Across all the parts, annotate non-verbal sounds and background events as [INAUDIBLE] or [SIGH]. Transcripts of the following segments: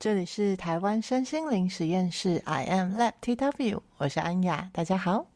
这里是台湾身心灵实验室，I am Lab TW，我是安雅，大家好。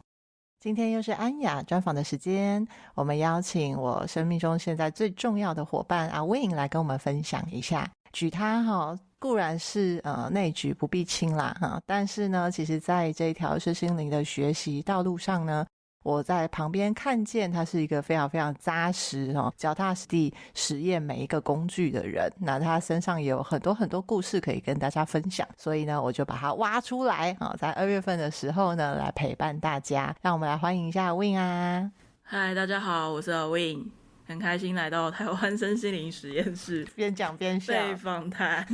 今天又是安雅专访的时间，我们邀请我生命中现在最重要的伙伴阿 Win 来跟我们分享一下。举他哈，固然是呃内举不必亲啦哈，但是呢，其实在这一条身心灵的学习道路上呢。我在旁边看见他是一个非常非常扎实哦，脚踏实地实验每一个工具的人。那他身上也有很多很多故事可以跟大家分享，所以呢，我就把他挖出来啊，在二月份的时候呢，来陪伴大家。让我们来欢迎一下 Win 啊！嗨，大家好，我是 Win，很开心来到台湾身心灵实验室，[LAUGHS] 边讲边笑，被访谈，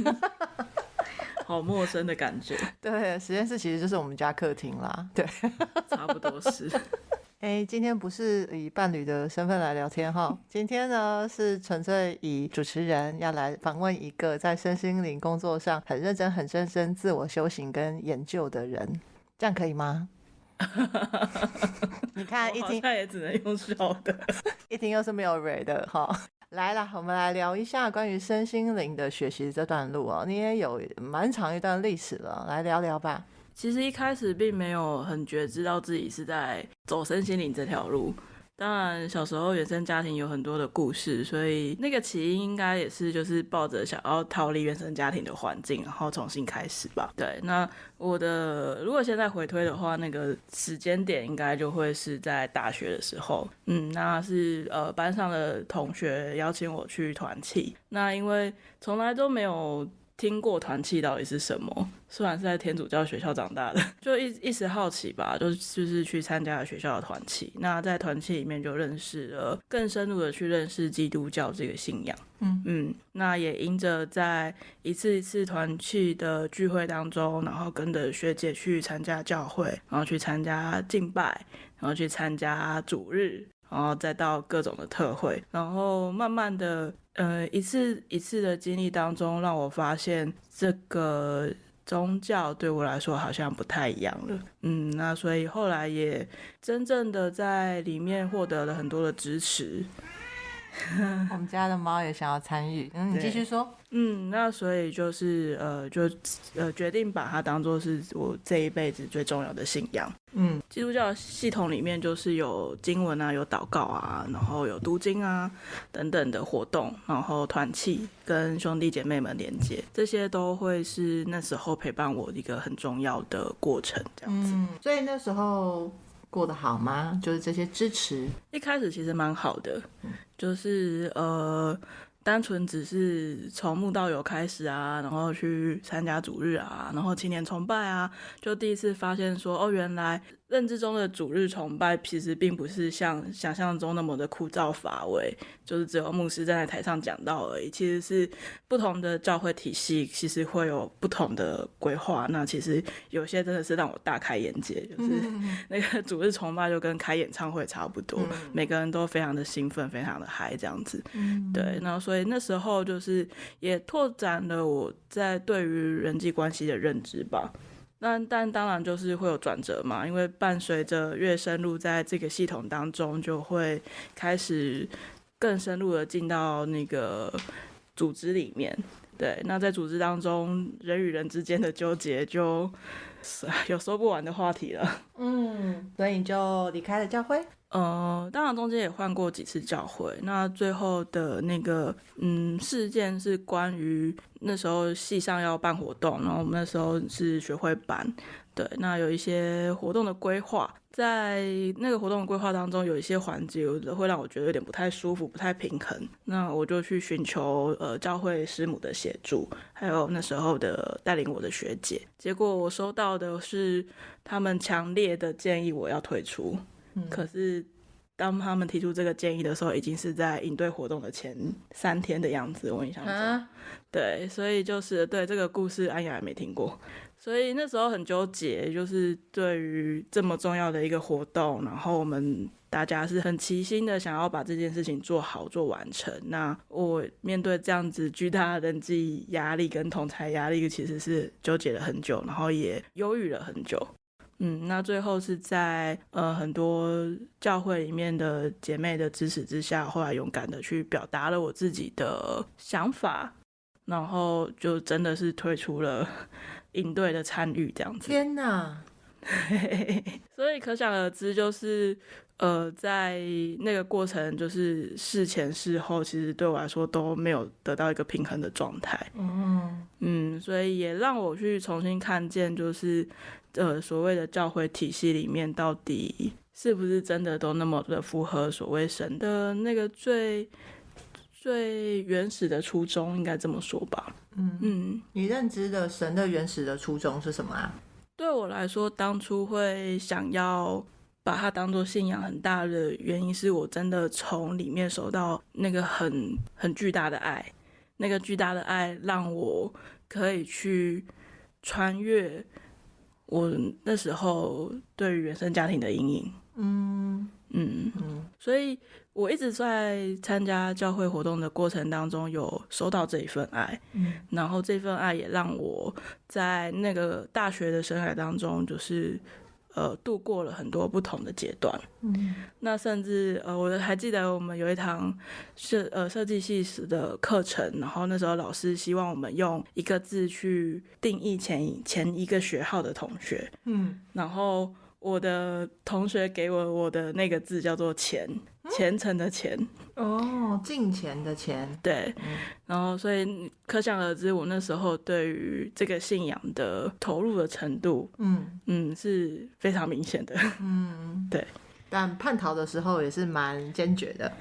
[LAUGHS] 好陌生的感觉。对，实验室其实就是我们家客厅啦，对，差不多是。哎，今天不是以伴侣的身份来聊天哈，今天呢是纯粹以主持人要来访问一个在身心灵工作上很认真、很认真自我修行跟研究的人，这样可以吗？[LAUGHS] 你看 [LAUGHS] 一听，他也只能用笑的，[LAUGHS] 一听又是没有 read 的哈。来了，我们来聊一下关于身心灵的学习这段路哦，你也有蛮长一段历史了，来聊聊吧。其实一开始并没有很觉知道自己是在走身心灵这条路。当然，小时候原生家庭有很多的故事，所以那个起因应该也是就是抱着想要逃离原生家庭的环境，然后重新开始吧。对，那我的如果现在回推的话，那个时间点应该就会是在大学的时候。嗯，那是呃班上的同学邀请我去团契，那因为从来都没有。听过团契到底是什么？虽然是在天主教学校长大的，[LAUGHS] 就一一时好奇吧，就就是去参加了学校的团契。那在团契里面就认识了，更深入的去认识基督教这个信仰。嗯嗯，那也因着在一次一次团契的聚会当中，然后跟着学姐去参加教会，然后去参加敬拜，然后去参加主日，然后再到各种的特惠，然后慢慢的。呃，一次一次的经历当中，让我发现这个宗教对我来说好像不太一样了。嗯，那所以后来也真正的在里面获得了很多的支持。[LAUGHS] 我们家的猫也想要参与，嗯，你继续说。嗯，那所以就是呃，就呃决定把它当做是我这一辈子最重要的信仰。嗯，基督教系统里面就是有经文啊，有祷告啊，然后有读经啊等等的活动，然后团契跟兄弟姐妹们连接，这些都会是那时候陪伴我一个很重要的过程，这样子。嗯，所以那时候过得好吗？就是这些支持，一开始其实蛮好的，就是呃。单纯只是从慕道友开始啊，然后去参加主日啊，然后青年崇拜啊，就第一次发现说，哦，原来认知中的主日崇拜其实并不是像想象中那么的枯燥乏味，就是只有牧师站在台上讲道而已。其实是不同的教会体系，其实会有不同的规划。那其实有些真的是让我大开眼界，就是那个主日崇拜就跟开演唱会差不多，每个人都非常的兴奋，非常的嗨，这样子。对，然后所以那时候就是也拓展了我在对于人际关系的认知吧。但但当然就是会有转折嘛，因为伴随着越深入在这个系统当中，就会开始更深入的进到那个组织里面。对，那在组织当中，人与人之间的纠结就 [LAUGHS] 有说不完的话题了。嗯，所以你就离开了教会。呃，当然中间也换过几次教会。那最后的那个嗯事件是关于那时候系上要办活动，然后我们那时候是学会办，对，那有一些活动的规划，在那个活动的规划当中，有一些环节会让我觉得有点不太舒服，不太平衡。那我就去寻求呃教会师母的协助，还有那时候的带领我的学姐。结果我收到的是他们强烈的建议我要退出。可是，当他们提出这个建议的时候，已经是在营队活动的前三天的样子。我印象中，啊、对，所以就是对这个故事，安雅也没听过，所以那时候很纠结，就是对于这么重要的一个活动，然后我们大家是很齐心的想要把这件事情做好做完成。那我面对这样子巨大的人际压力跟同侪压力，其实是纠结了很久，然后也忧郁了很久。嗯，那最后是在呃很多教会里面的姐妹的支持之下，后来勇敢的去表达了我自己的想法，然后就真的是退出了 [LAUGHS] 营队的参与这样子。天哪！[LAUGHS] 所以可想而知，就是呃，在那个过程，就是事前事后，其实对我来说都没有得到一个平衡的状态。嗯嗯，所以也让我去重新看见，就是呃，所谓的教会体系里面，到底是不是真的都那么的符合所谓神的那个最最原始的初衷，应该这么说吧？嗯嗯，你认知的神的原始的初衷是什么啊？对我来说，当初会想要把它当做信仰很大的原因，是我真的从里面收到那个很很巨大的爱，那个巨大的爱让我可以去穿越我那时候对于原生家庭的阴影。嗯嗯嗯，所以。我一直在参加教会活动的过程当中，有收到这一份爱，嗯，然后这份爱也让我在那个大学的生涯当中，就是呃度过了很多不同的阶段，嗯，那甚至呃我还记得我们有一堂设呃设计系时的课程，然后那时候老师希望我们用一个字去定义前前一个学号的同学，嗯，然后我的同学给我我的那个字叫做钱。虔诚的虔哦，敬虔的虔，对，嗯、然后所以可想而知，我那时候对于这个信仰的投入的程度，嗯。嗯是非常明显的，嗯。[LAUGHS] 对，但叛逃的时候也是蛮坚决的，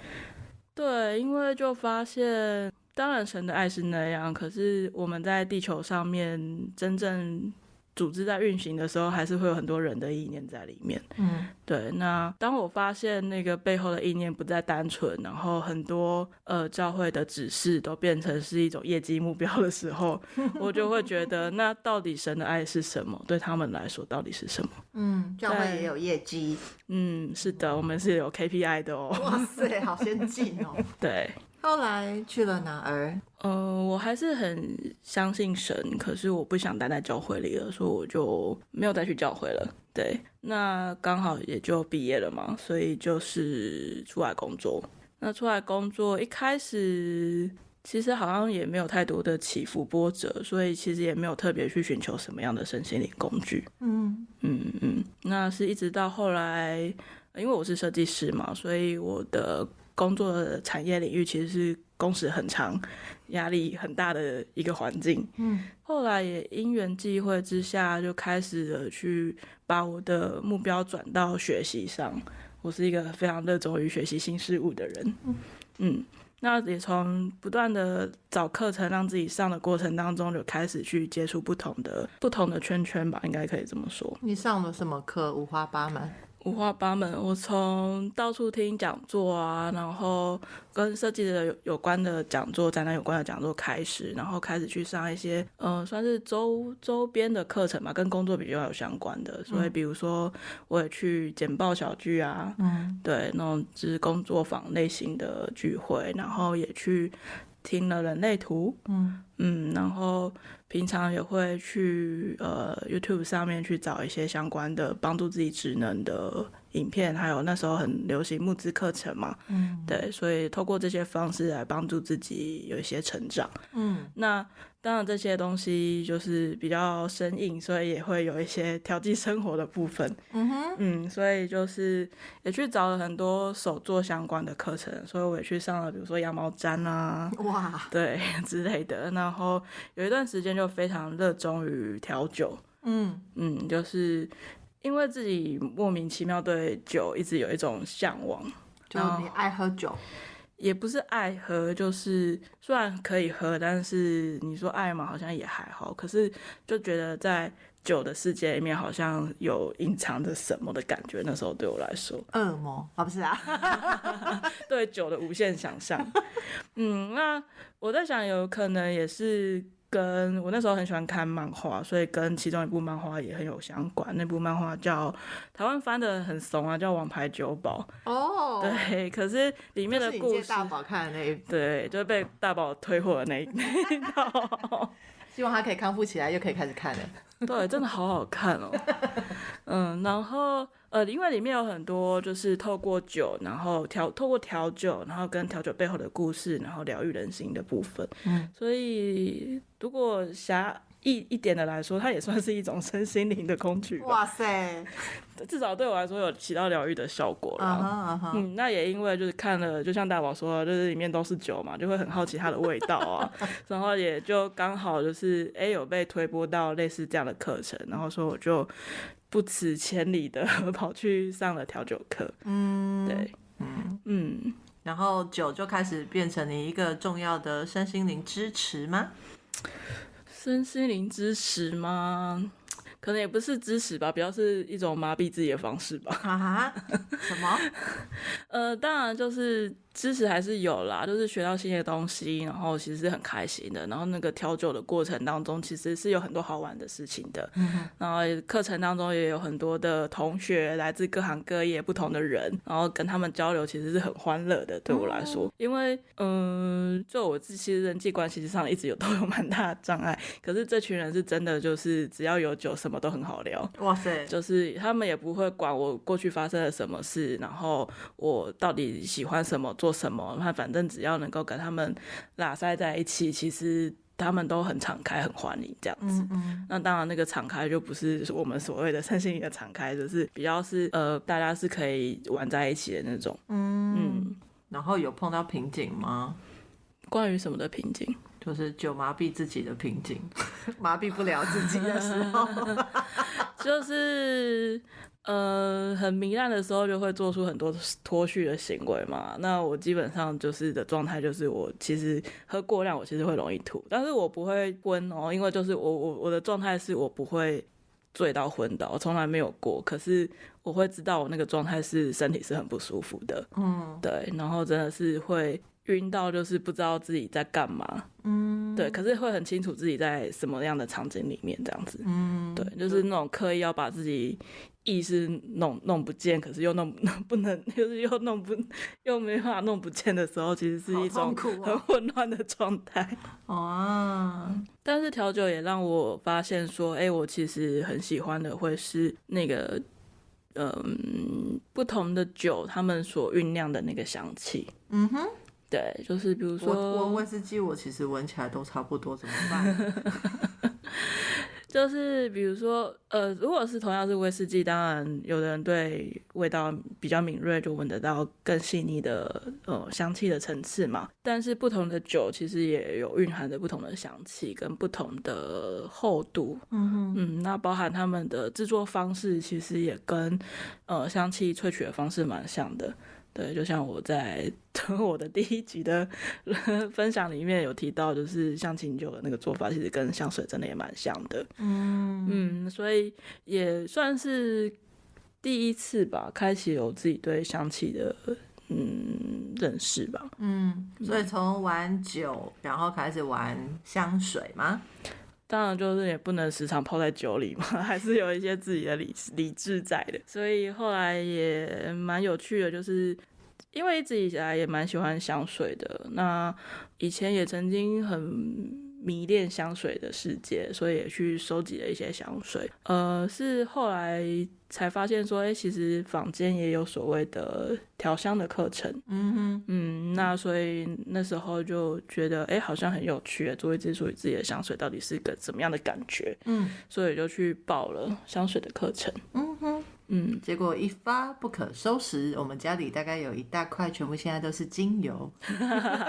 对，因为就发现，当然神的爱是那样，可是我们在地球上面真正。组织在运行的时候，还是会有很多人的意念在里面。嗯，对。那当我发现那个背后的意念不再单纯，然后很多呃教会的指示都变成是一种业绩目标的时候，我就会觉得，那到底神的爱是什么？对他们来说，到底是什么？嗯，教会也有业绩。嗯，是的，我们是有 KPI 的哦。哇塞，好先进哦。[LAUGHS] 对。后来去了哪儿？呃，我还是很相信神，可是我不想待在教会里了，所以我就没有再去教会了。对，那刚好也就毕业了嘛，所以就是出来工作。那出来工作一开始其实好像也没有太多的起伏波折，所以其实也没有特别去寻求什么样的身心灵工具。嗯嗯嗯，那是一直到后来，因为我是设计师嘛，所以我的。工作的产业领域其实是工时很长、压力很大的一个环境。嗯，后来也因缘际会之下，就开始了去把我的目标转到学习上。我是一个非常热衷于学习新事物的人。嗯，嗯，那也从不断的找课程让自己上的过程当中，就开始去接触不同的不同的圈圈吧，应该可以这么说。你上了什么课？五花八门。五花八门，我从到处听讲座啊，然后跟设计的有有关的讲座、展览有关的讲座开始，然后开始去上一些，嗯、呃，算是周周边的课程吧，跟工作比较有相关的。所以，比如说，我也去简报小聚啊，嗯，对，那种就是工作坊类型的聚会，然后也去听了人类图，嗯嗯，然后。平常也会去呃 YouTube 上面去找一些相关的帮助自己职能的影片，还有那时候很流行募资课程嘛，嗯，对，所以透过这些方式来帮助自己有一些成长，嗯，那。当然，这些东西就是比较生硬，所以也会有一些调剂生活的部分。嗯哼，嗯，所以就是也去找了很多手作相关的课程，所以我也去上了，比如说羊毛毡啊，哇，对 [LAUGHS] 之类的。然后有一段时间就非常热衷于调酒。嗯嗯，就是因为自己莫名其妙对酒一直有一种向往，就你爱喝酒。也不是爱喝，就是虽然可以喝，但是你说爱嘛，好像也还好。可是就觉得在酒的世界里面，好像有隐藏着什么的感觉。那时候对我来说，恶魔啊，不是啊，[LAUGHS] 对酒的无限想象。嗯，那我在想，有可能也是。跟我那时候很喜欢看漫画，所以跟其中一部漫画也很有相关。那部漫画叫台湾翻的很怂啊，叫《王牌酒保》。哦，[LAUGHS] 对，可是里面的故事，大宝看的那一，对，就是被大宝退货的那一那一套。[LAUGHS] 希望他可以康复起来，又可以开始看了。[LAUGHS] 对，真的好好看哦。嗯，然后呃，因为里面有很多就是透过酒，然后调透过调酒，然后跟调酒背后的故事，然后疗愈人心的部分。嗯，所以如果狭义一点的来说，它也算是一种身心灵的工具。哇塞！至少对我来说有起到疗愈的效果了。Uh huh, uh huh. 嗯，那也因为就是看了，就像大宝说的，就是里面都是酒嘛，就会很好奇它的味道啊。[LAUGHS] 然后也就刚好就是哎、欸、有被推播到类似这样的课程，然后说我就不辞千里的 [LAUGHS] 跑去上了调酒课。嗯，对，嗯嗯，然后酒就开始变成你一个重要的身心灵支持吗？身心灵支持吗？可能也不是支持吧，比较是一种麻痹自己的方式吧。啊哈，什么？[LAUGHS] 呃，当然就是。知识还是有啦，就是学到新的东西，然后其实是很开心的。然后那个调酒的过程当中，其实是有很多好玩的事情的。嗯、哼然后课程当中也有很多的同学来自各行各业不同的人，然后跟他们交流，其实是很欢乐的。对我来说，嗯、因为嗯、呃，就我自己人际关系上一直有 [LAUGHS] 都有蛮大的障碍，可是这群人是真的，就是只要有酒，什么都很好聊。哇塞！就是他们也不会管我过去发生了什么事，然后我到底喜欢什么做。什么？他反正只要能够跟他们拉塞在一起，其实他们都很敞开、很欢迎这样子。嗯嗯，那当然，那个敞开就不是我们所谓的身心灵的敞开，就是比较是呃，大家是可以玩在一起的那种。嗯，嗯，然后有碰到瓶颈吗？关于什么的瓶颈？就是酒麻痹自己的瓶颈，[LAUGHS] 麻痹不了自己的时候，[LAUGHS] [LAUGHS] 就是。呃，很糜烂的时候就会做出很多脱序的行为嘛。那我基本上就是的状态，就是我其实喝过量，我其实会容易吐，但是我不会昏哦，因为就是我我我的状态是我不会醉到昏倒，我从来没有过。可是我会知道我那个状态是身体是很不舒服的，嗯，对，然后真的是会。晕到就是不知道自己在干嘛，嗯，对，可是会很清楚自己在什么样的场景里面这样子，嗯，对，就是那种刻意要把自己意识弄弄不见，可是又弄 [LAUGHS] 不能，就是又弄不又没办法弄不见的时候，其实是一种很混乱的状态。[LAUGHS] 哦，但是调酒也让我发现说，哎、欸，我其实很喜欢的会是那个，嗯，不同的酒他们所酝酿的那个香气，嗯哼。对，就是比如说，闻威士忌，我其实闻起来都差不多，怎么办？[LAUGHS] 就是比如说，呃，如果是同样是威士忌，当然有的人对味道比较敏锐，就闻得到更细腻的呃香气的层次嘛。但是不同的酒其实也有蕴含着不同的香气跟不同的厚度。嗯哼嗯，那包含他们的制作方式，其实也跟呃香气萃取的方式蛮像的。对，就像我在 [LAUGHS] 我的第一集的分享里面有提到，就是像琴酒的那个做法，其实跟香水真的也蛮像的。嗯嗯，所以也算是第一次吧，开启有自己对香气的嗯认识吧。嗯，所以从玩酒，然后开始玩香水吗？当然，就是也不能时常泡在酒里嘛，[LAUGHS] 还是有一些自己的理理智在的。所以后来也蛮有趣的，就是因为一直以来也蛮喜欢香水的。那以前也曾经很迷恋香水的世界，所以也去收集了一些香水。呃，是后来。才发现说，哎、欸，其实坊间也有所谓的调香的课程。嗯哼，嗯，那所以那时候就觉得，哎、欸，好像很有趣，做一支属于自己的香水到底是个怎么样的感觉？嗯，所以就去报了香水的课程。嗯哼，嗯，结果一发不可收拾，我们家里大概有一大块，全部现在都是精油。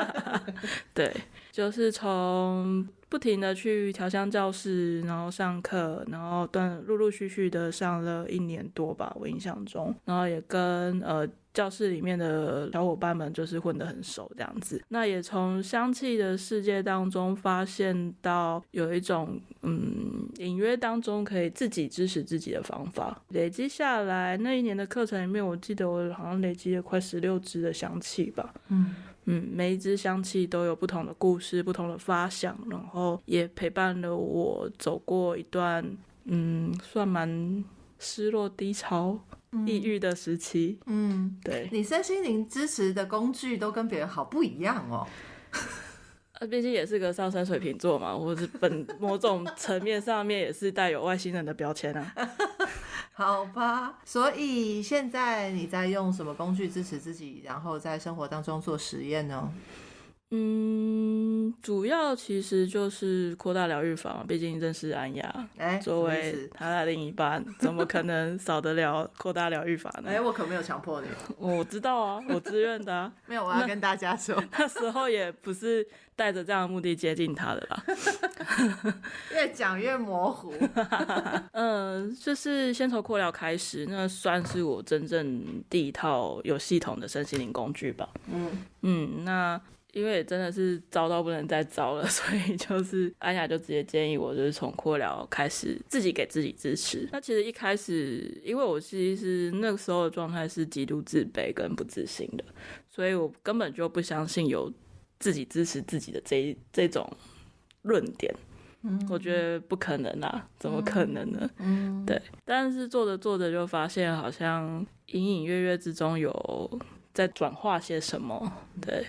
[LAUGHS] 对，就是从。不停的去调香教室，然后上课，然后断陆陆续续的上了一年多吧，我印象中，然后也跟呃教室里面的小伙伴们就是混得很熟这样子。那也从香气的世界当中发现到有一种嗯隐约当中可以自己支持自己的方法。累积下来那一年的课程里面，我记得我好像累积了快十六支的香气吧。嗯。嗯，每一支香气都有不同的故事，不同的发想，然后也陪伴了我走过一段，嗯，算蛮失落、低潮、抑郁的时期。嗯，对。你身心灵支持的工具都跟别人好不一样哦。[LAUGHS] 毕竟也是个上升水瓶座嘛，或是本某种层面上面也是带有外星人的标签啊。[LAUGHS] 好吧，所以现在你在用什么工具支持自己，然后在生活当中做实验呢？嗯，主要其实就是扩大疗愈法嘛，毕竟认识安雅，作为他的另一半，怎么可能少得了扩大疗愈法呢？哎、欸，我可没有强迫你，我知道啊，我自愿的啊。[LAUGHS] 没有，我要跟大家说，那，那时候也不是带着这样的目的接近他的啦。[LAUGHS] 越讲越模糊。嗯，就是先从扩疗开始，那算是我真正第一套有系统的身心灵工具吧。嗯嗯，那。因为真的是糟到不能再糟了，[LAUGHS] 所以就是安雅就直接建议我，就是从扩疗开始，自己给自己支持。那其实一开始，因为我其实那个时候的状态是极度自卑跟不自信的，所以我根本就不相信有自己支持自己的这这种论点。嗯，我觉得不可能啊，怎么可能呢？嗯，对。但是做着做着就发现，好像隐隐约约之中有在转化些什么，对。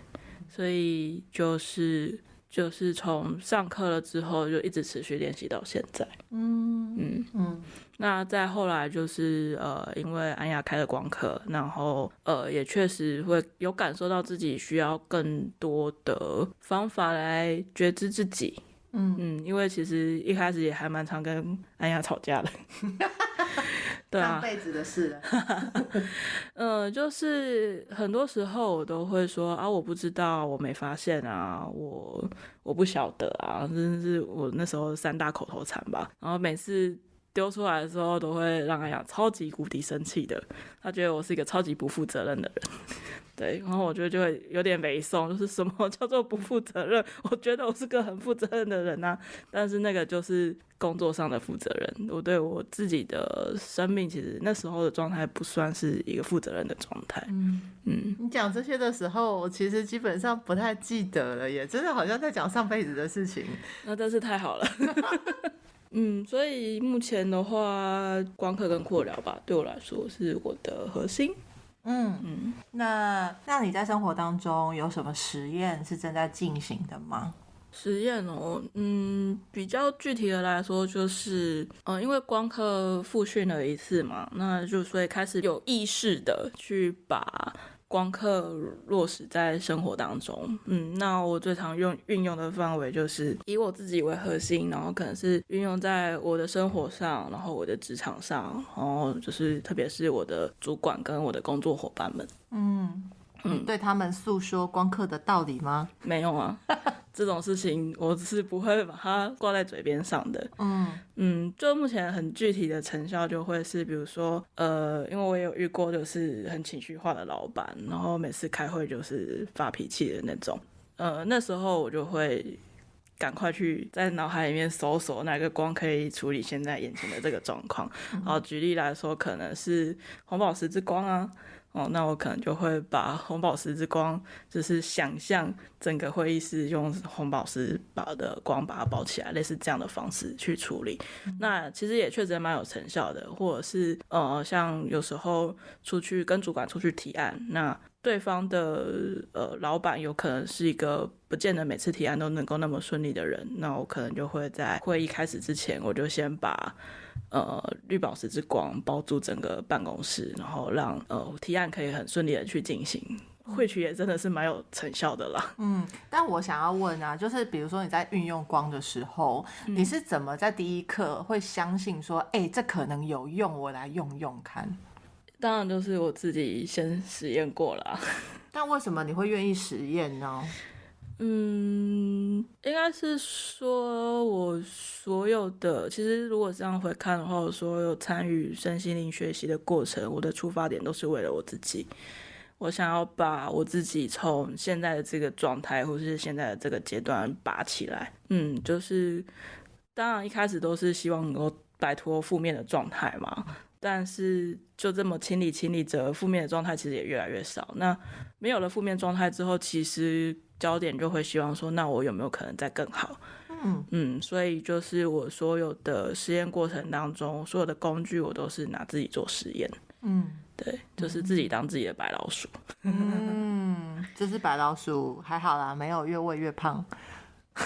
所以就是就是从上课了之后，就一直持续练习到现在。嗯嗯嗯。那再后来就是呃，因为安雅开了光课，然后呃，也确实会有感受到自己需要更多的方法来觉知自己。嗯嗯，因为其实一开始也还蛮常跟安雅吵架的。[LAUGHS] 对啊，上辈子的事了。嗯，[LAUGHS] 就是很多时候我都会说啊，我不知道，我没发现啊，我我不晓得啊，真的是我那时候三大口头禅吧。然后每次丢出来的时候，都会让阿雅超级无敌生气的，他觉得我是一个超级不负责任的人。对，然后我觉得就会有点猥琐，就是什么 [LAUGHS] 叫做不负责任？我觉得我是个很负责任的人呐、啊，但是那个就是工作上的负责任。我对我自己的生命，其实那时候的状态不算是一个负责任的状态。嗯嗯，你讲这些的时候，我其实基本上不太记得了，也真的好像在讲上辈子的事情。[LAUGHS] 那真是太好了。[LAUGHS] 嗯，所以目前的话，光刻跟扩疗吧，对我来说是我的核心。嗯嗯，那那你在生活当中有什么实验是正在进行的吗？实验哦，嗯，比较具体的来说就是，嗯、呃，因为光课复训了一次嘛，那就所以开始有意识的去把。光刻落实在生活当中，嗯，那我最常用运用的范围就是以我自己为核心，然后可能是运用在我的生活上，然后我的职场上，然后就是特别是我的主管跟我的工作伙伴们，嗯。嗯，对他们诉说光刻的道理吗？没有啊，这种事情我只是不会把它挂在嘴边上的。嗯嗯，就目前很具体的成效就会是，比如说，呃，因为我也有遇过就是很情绪化的老板，然后每次开会就是发脾气的那种。呃，那时候我就会赶快去在脑海里面搜索哪个光可以处理现在眼前的这个状况。然后举例来说，可能是红宝石之光啊。哦，那我可能就会把红宝石之光，就是想象整个会议室用红宝石把的光把它包起来，类似这样的方式去处理。嗯、那其实也确实蛮有成效的，或者是呃，像有时候出去跟主管出去提案，那对方的呃老板有可能是一个不见得每次提案都能够那么顺利的人，那我可能就会在会议开始之前，我就先把。呃，绿宝石之光包住整个办公室，然后让呃提案可以很顺利的去进行，会取也真的是蛮有成效的啦。嗯，但我想要问啊，就是比如说你在运用光的时候，嗯、你是怎么在第一刻会相信说，哎、欸，这可能有用，我来用用看？当然就是我自己先实验过了。[LAUGHS] 但为什么你会愿意实验呢？嗯，应该是说，我所有的其实，如果这样回看的话，我所有参与身心灵学习的过程，我的出发点都是为了我自己。我想要把我自己从现在的这个状态，或是现在的这个阶段拔起来。嗯，就是当然一开始都是希望能够摆脱负面的状态嘛。但是就这么清理清理着，负面的状态其实也越来越少。那没有了负面状态之后，其实。焦点就会希望说，那我有没有可能再更好？嗯嗯，所以就是我所有的实验过程当中，所有的工具我都是拿自己做实验。嗯，对，就是自己当自己的白老鼠。嗯，这是白老鼠，还好啦，没有越喂越胖。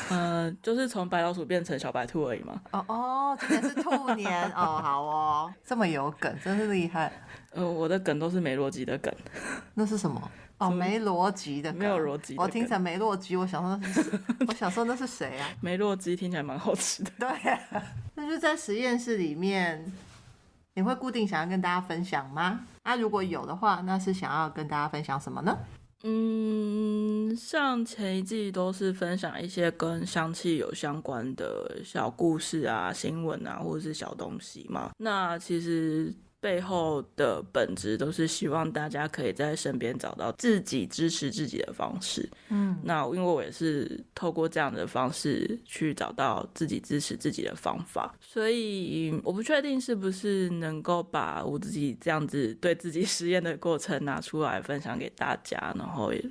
嗯、呃，就是从白老鼠变成小白兔而已嘛。哦哦，今年是兔年哦，好哦，这么有梗，真是厉害。呃，我的梗都是没逻辑的梗。那是什么？哦，没逻辑的梗，没有逻辑。我听成没逻辑，我想说那是，[LAUGHS] 我想说那是谁啊？没逻辑听起来蛮好吃的。对、啊，[LAUGHS] 那就在实验室里面，你会固定想要跟大家分享吗？啊，如果有的话，那是想要跟大家分享什么呢？嗯，像前一季都是分享一些跟香气有相关的小故事啊、新闻啊，或者是小东西嘛。那其实。背后的本质都是希望大家可以在身边找到自己支持自己的方式。嗯，那因为我也是透过这样的方式去找到自己支持自己的方法，所以我不确定是不是能够把我自己这样子对自己实验的过程拿出来分享给大家，然后也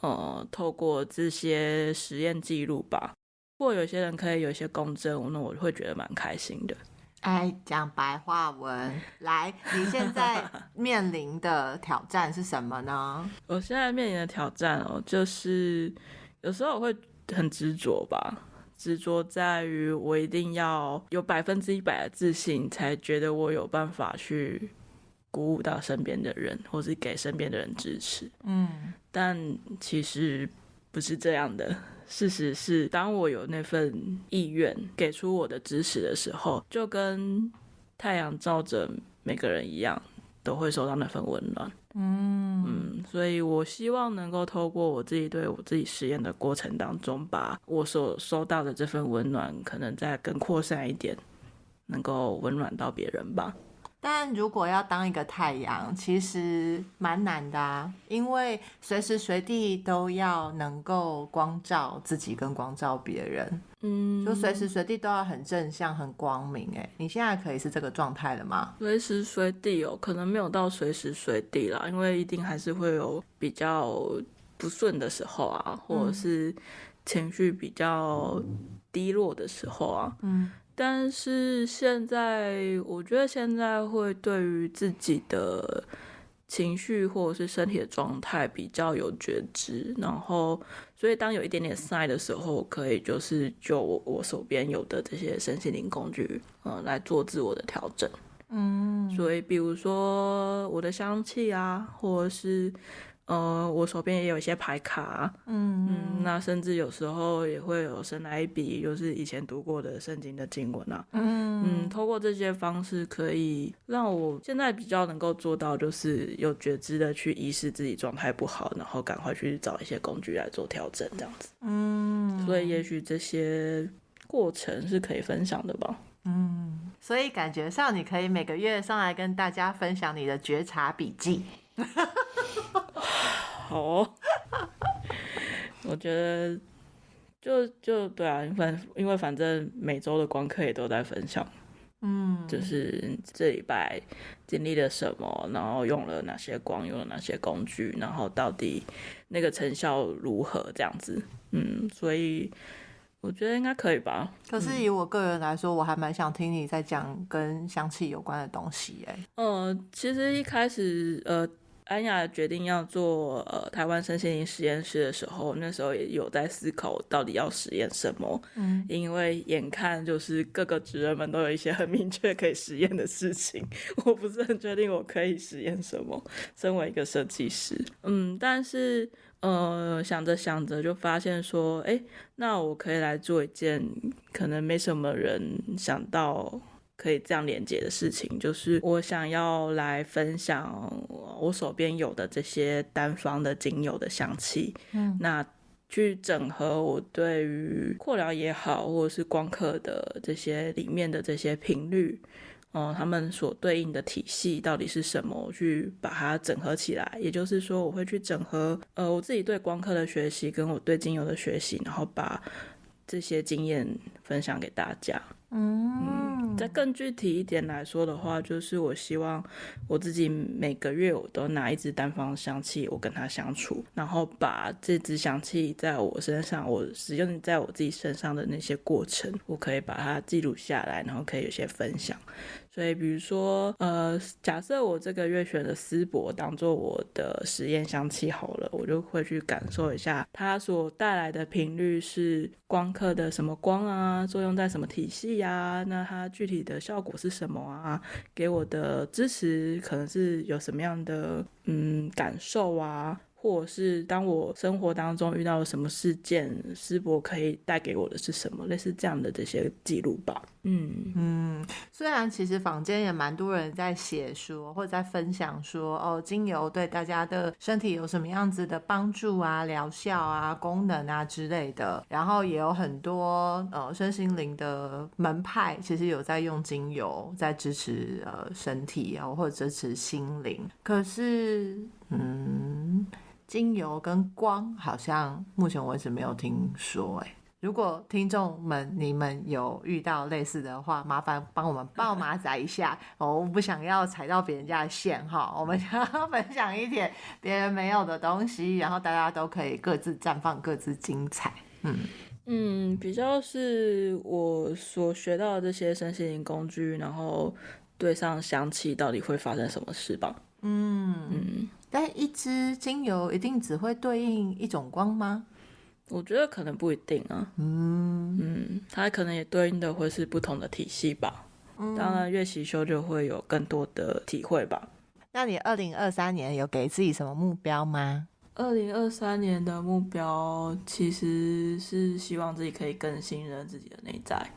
呃透过这些实验记录吧。如果有些人可以有一些共振，那我会觉得蛮开心的。哎，讲白话文来，你现在 [LAUGHS] 面临的挑战是什么呢？我现在面临的挑战哦，就是有时候我会很执着吧，执着在于我一定要有百分之一百的自信，才觉得我有办法去鼓舞到身边的人，或是给身边的人支持。嗯，但其实不是这样的。事实是，当我有那份意愿给出我的支持的时候，就跟太阳照着每个人一样，都会收到那份温暖。嗯嗯，所以我希望能够透过我自己对我自己实验的过程当中，把我所收到的这份温暖，可能再更扩散一点，能够温暖到别人吧。但如果要当一个太阳，其实蛮难的啊，因为随时随地都要能够光照自己跟光照别人，嗯，就随时随地都要很正向、很光明。哎，你现在可以是这个状态了吗？随时随地哦，可能没有到随时随地啦，因为一定还是会有比较不顺的时候啊，或者是情绪比较低落的时候啊，嗯。但是现在，我觉得现在会对于自己的情绪或者是身体的状态比较有觉知，然后，所以当有一点点 sign 的时候，可以就是就我我手边有的这些身心灵工具，嗯，来做自我的调整。嗯，所以比如说我的香气啊，或者是。呃，我手边也有一些牌卡，嗯。嗯，那甚至有时候也会有神来一笔，就是以前读过的圣经的经文啊，嗯。嗯，通过这些方式，可以让我现在比较能够做到，就是有觉知的去意识自己状态不好，然后赶快去找一些工具来做调整，这样子，嗯，所以也许这些过程是可以分享的吧，嗯，所以感觉上你可以每个月上来跟大家分享你的觉察笔记。[LAUGHS] 好哦，我觉得就就对啊，反因为反正每周的光课也都在分享，嗯，就是这礼拜经历了什么，然后用了哪些光，用了哪些工具，然后到底那个成效如何这样子，嗯，所以我觉得应该可以吧。可是以我个人来说，我还蛮想听你在讲跟香气有关的东西，哎，嗯，其实一开始呃。安雅决定要做呃台湾身心灵实验室的时候，那时候也有在思考到底要实验什么。嗯，因为眼看就是各个职人们都有一些很明确可以实验的事情，我不是很确定我可以实验什么。身为一个设计师，嗯，但是呃想着想着就发现说，哎，那我可以来做一件可能没什么人想到。可以这样连接的事情，就是我想要来分享我手边有的这些单方的精油的香气，嗯，那去整合我对于扩疗也好，或者是光刻的这些里面的这些频率，嗯、呃，他们所对应的体系到底是什么，我去把它整合起来。也就是说，我会去整合呃我自己对光刻的学习，跟我对精油的学习，然后把这些经验分享给大家。嗯，再更具体一点来说的话，就是我希望我自己每个月我都拿一支单方香气，我跟它相处，然后把这支香气在我身上，我使用在我自己身上的那些过程，我可以把它记录下来，然后可以有些分享。所以，比如说，呃，假设我这个月选的丝柏当做我的实验香气好了，我就会去感受一下它所带来的频率是光刻的什么光啊，作用在什么体系啊，那它具体的效果是什么啊？给我的支持可能是有什么样的嗯感受啊？或者是当我生活当中遇到了什么事件，师博可以带给我的是什么？类似这样的这些记录吧。嗯嗯，虽然其实坊间也蛮多人在写说，或者在分享说，哦，精油对大家的身体有什么样子的帮助啊、疗效啊、功能啊之类的。然后也有很多呃身心灵的门派，其实有在用精油在支持呃身体啊，或者支持心灵。可是，嗯。精油跟光好像目前为止没有听说哎，如果听众们你们有遇到类似的话，麻烦帮我们爆 [LAUGHS] 马仔一下哦，我不想要踩到别人家的线哈，我们想要 [LAUGHS] 分享一点别人没有的东西，然后大家都可以各自绽放各自精彩。嗯嗯，比较是我所学到的这些身心灵工具，然后对上香气到底会发生什么事吧？嗯嗯。但一支精油一定只会对应一种光吗？我觉得可能不一定啊。嗯嗯，它可能也对应的会是不同的体系吧。嗯，当然越习修就会有更多的体会吧。那你二零二三年有给自己什么目标吗？二零二三年的目标其实是希望自己可以更信任自己的内在，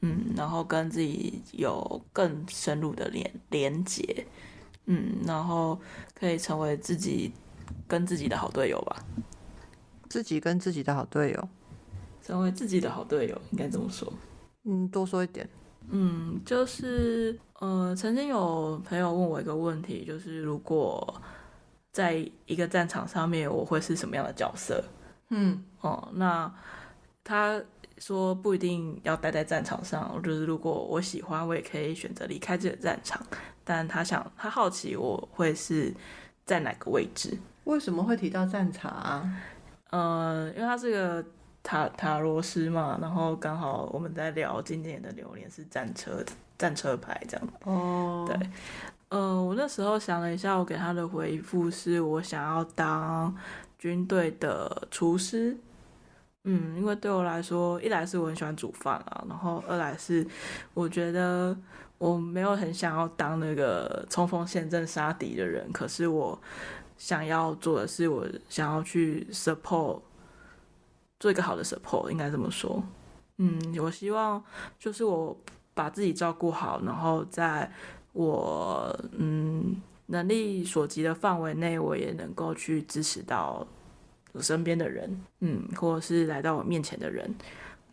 嗯，然后跟自己有更深入的连连接。嗯，然后可以成为自己跟自己的好队友吧。自己跟自己的好队友，成为自己的好队友，应该这么说。嗯，多说一点。嗯，就是呃，曾经有朋友问我一个问题，就是如果在一个战场上面，我会是什么样的角色？嗯，哦，那他。说不一定要待在战场上，就是如果我喜欢，我也可以选择离开这个战场。但他想，他好奇我会是在哪个位置？为什么会提到战场啊？呃，因为他是个塔塔罗斯嘛，然后刚好我们在聊今年的流年是战车战车牌这样。哦，对，呃，我那时候想了一下，我给他的回复是我想要当军队的厨师。嗯，因为对我来说，一来是我很喜欢煮饭啊，然后二来是我觉得我没有很想要当那个冲锋陷阵杀敌的人，可是我想要做的是，我想要去 support，做一个好的 support，应该这么说。嗯，我希望就是我把自己照顾好，然后在我嗯能力所及的范围内，我也能够去支持到。我身边的人，嗯，或者是来到我面前的人，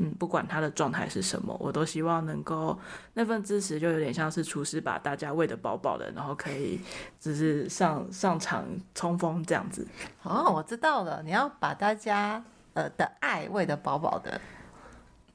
嗯，不管他的状态是什么，我都希望能够那份支持，就有点像是厨师把大家喂得饱饱的，然后可以只是上上场冲锋这样子。哦，我知道了，你要把大家呃的爱喂得饱饱的。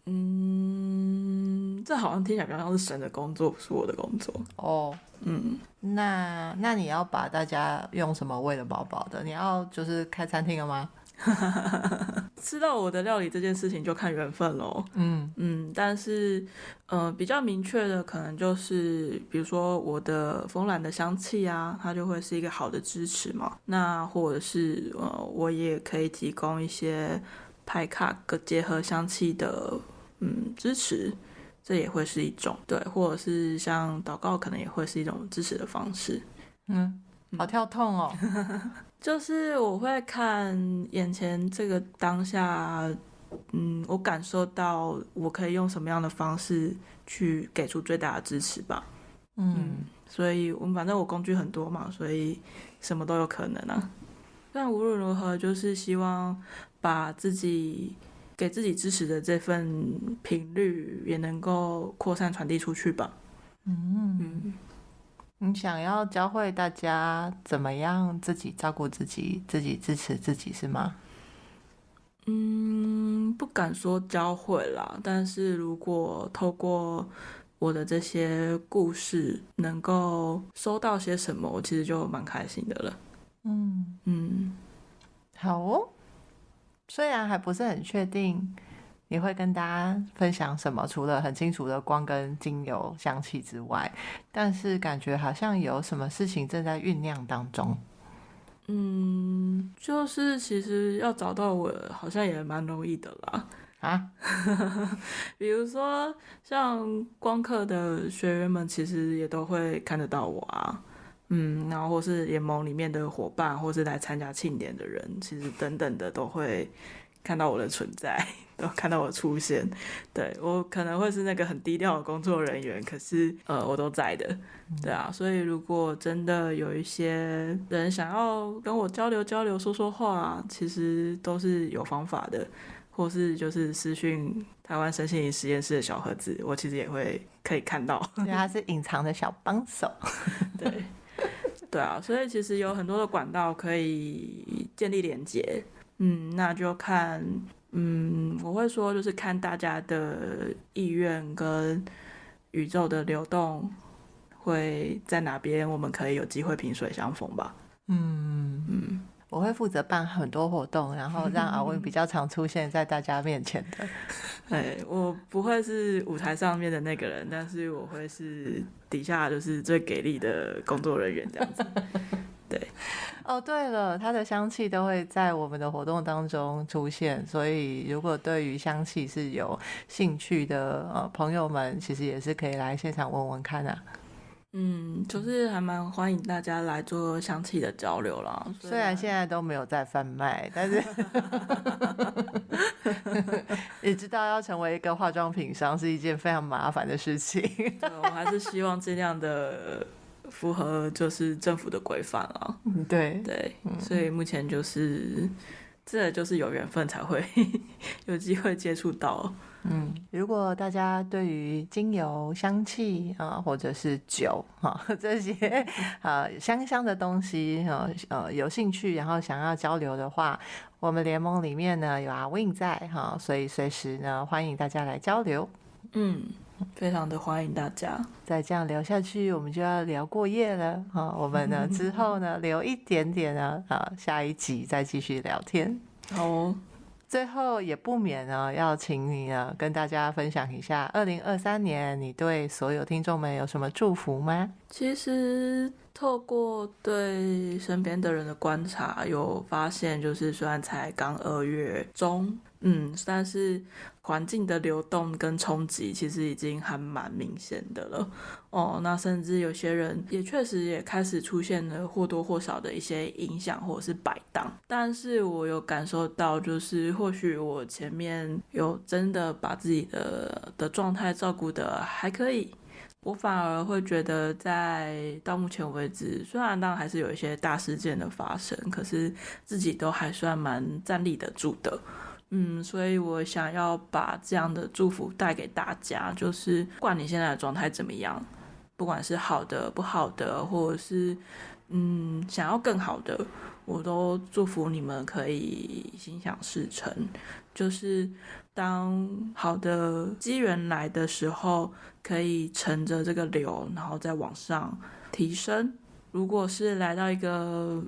嗯，这好像听起来比较像是神的工作，不是我的工作。哦，嗯，那那你要把大家用什么喂得饱饱的？你要就是开餐厅了吗？[LAUGHS] 吃到我的料理这件事情就看缘分喽。嗯嗯，但是呃比较明确的可能就是，比如说我的风兰的香气啊，它就会是一个好的支持嘛。那或者是呃我也可以提供一些派卡结合香气的。嗯，支持，这也会是一种对，或者是像祷告，可能也会是一种支持的方式。嗯，好跳痛哦。[LAUGHS] 就是我会看眼前这个当下，嗯，我感受到我可以用什么样的方式去给出最大的支持吧。嗯，嗯，所以我们反正我工具很多嘛，所以什么都有可能啊。但无论如何，就是希望把自己。给自己支持的这份频率也能够扩散传递出去吧。嗯嗯，你想要教会大家怎么样自己照顾自己，自己支持自己是吗？嗯。嗯，不敢说教会啦，但是如果透过我的这些故事能够收到些什么，我其实就蛮开心的了。嗯嗯，好哦。虽然还不是很确定你会跟大家分享什么，除了很清楚的光跟精油香气之外，但是感觉好像有什么事情正在酝酿当中。嗯，就是其实要找到我，好像也蛮容易的啦。啊，[LAUGHS] 比如说像光课的学员们，其实也都会看得到我啊。嗯，然后或是联盟里面的伙伴，或是来参加庆典的人，其实等等的都会看到我的存在，都看到我出现。对，我可能会是那个很低调的工作人员，可是呃，我都在的。对啊，所以如果真的有一些人想要跟我交流交流、说说话，其实都是有方法的，或是就是私讯台湾身心灵实验室的小盒子，我其实也会可以看到。对，他是隐藏的小帮手。对。对啊，所以其实有很多的管道可以建立连接，嗯，那就看，嗯，我会说就是看大家的意愿跟宇宙的流动会在哪边，我们可以有机会萍水相逢吧。嗯嗯。我会负责办很多活动，然后让阿文比较常出现在大家面前的。[LAUGHS] 哎，我不会是舞台上面的那个人，但是我会是底下就是最给力的工作人员这样子。对。哦，对了，它的香气都会在我们的活动当中出现，所以如果对于香气是有兴趣的呃朋友们，其实也是可以来现场闻闻看啊。嗯，就是还蛮欢迎大家来做香气的交流啦。虽然现在都没有在贩卖，但是 [LAUGHS] 也知道要成为一个化妆品商是一件非常麻烦的事情。对，我还是希望尽量的符合就是政府的规范了。嗯，对对，所以目前就是这就是有缘分才会 [LAUGHS] 有机会接触到。嗯，如果大家对于精油香气啊，或者是酒哈 [LAUGHS] 这些呃香香的东西呃呃有兴趣，然后想要交流的话，我们联盟里面呢有阿 Win 在哈，所以随时呢欢迎大家来交流。嗯，[LAUGHS] 非常的欢迎大家。再这样聊下去，我们就要聊过夜了啊。我们呢 [LAUGHS] 之后呢留一点点呢啊，下一集再继续聊天。好哦。最后也不免呢，要请你呢跟大家分享一下，二零二三年你对所有听众们有什么祝福吗？其实透过对身边的人的观察，有发现，就是虽然才刚二月中。嗯，但是环境的流动跟冲击其实已经还蛮明显的了哦。那甚至有些人也确实也开始出现了或多或少的一些影响或者是摆荡。但是我有感受到，就是或许我前面有真的把自己的的状态照顾得还可以，我反而会觉得在到目前为止，虽然当然还是有一些大事件的发生，可是自己都还算蛮站立得住的。嗯，所以我想要把这样的祝福带给大家，就是不管你现在的状态怎么样，不管是好的、不好的，或者是嗯想要更好的，我都祝福你们可以心想事成。就是当好的机缘来的时候，可以乘着这个流，然后再往上提升。如果是来到一个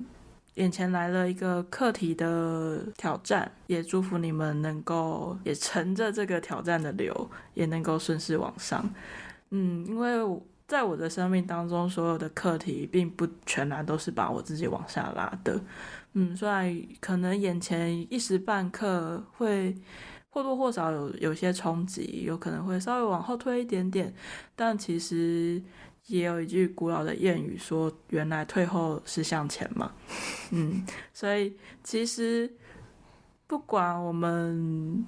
眼前来了一个课题的挑战，也祝福你们能够也乘着这个挑战的流，也能够顺势往上。嗯，因为在我的生命当中，所有的课题并不全然都是把我自己往下拉的。嗯，虽然可能眼前一时半刻会或多或少有有些冲击，有可能会稍微往后推一点点，但其实。也有一句古老的谚语说：“原来退后是向前嘛。[LAUGHS] ”嗯，所以其实不管我们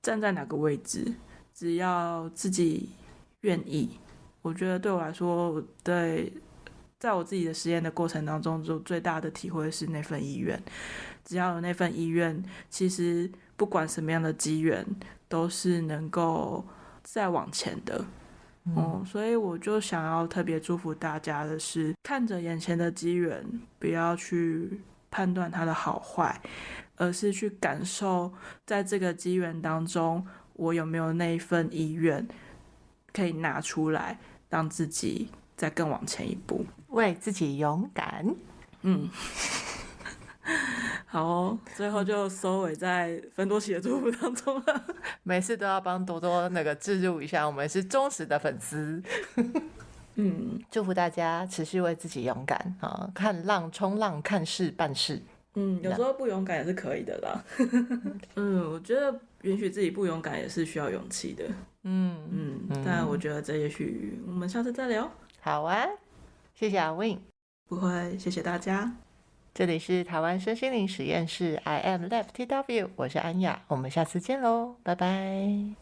站在哪个位置，只要自己愿意，我觉得对我来说，对，在我自己的实验的过程当中，就最大的体会是那份意愿。只要有那份意愿，其实不管什么样的机缘，都是能够再往前的。哦、嗯，所以我就想要特别祝福大家的是，看着眼前的机缘，不要去判断它的好坏，而是去感受在这个机缘当中，我有没有那一份意愿可以拿出来，让自己再更往前一步，为自己勇敢。嗯。好哦，最后就收尾在芬多奇的祝福当中了。每次都要帮多多那个置入一下，我们是忠实的粉丝。嗯，祝福大家持续为自己勇敢啊！看浪冲浪，看事办事。嗯，有时候不勇敢也是可以的啦。嗯，我觉得允许自己不勇敢也是需要勇气的。嗯嗯，但我觉得这也许我们下次再聊。好啊，谢谢阿 Win。不会，谢谢大家。这里是台湾身心灵实验室，I am left TW，我是安雅，我们下次见喽，拜拜。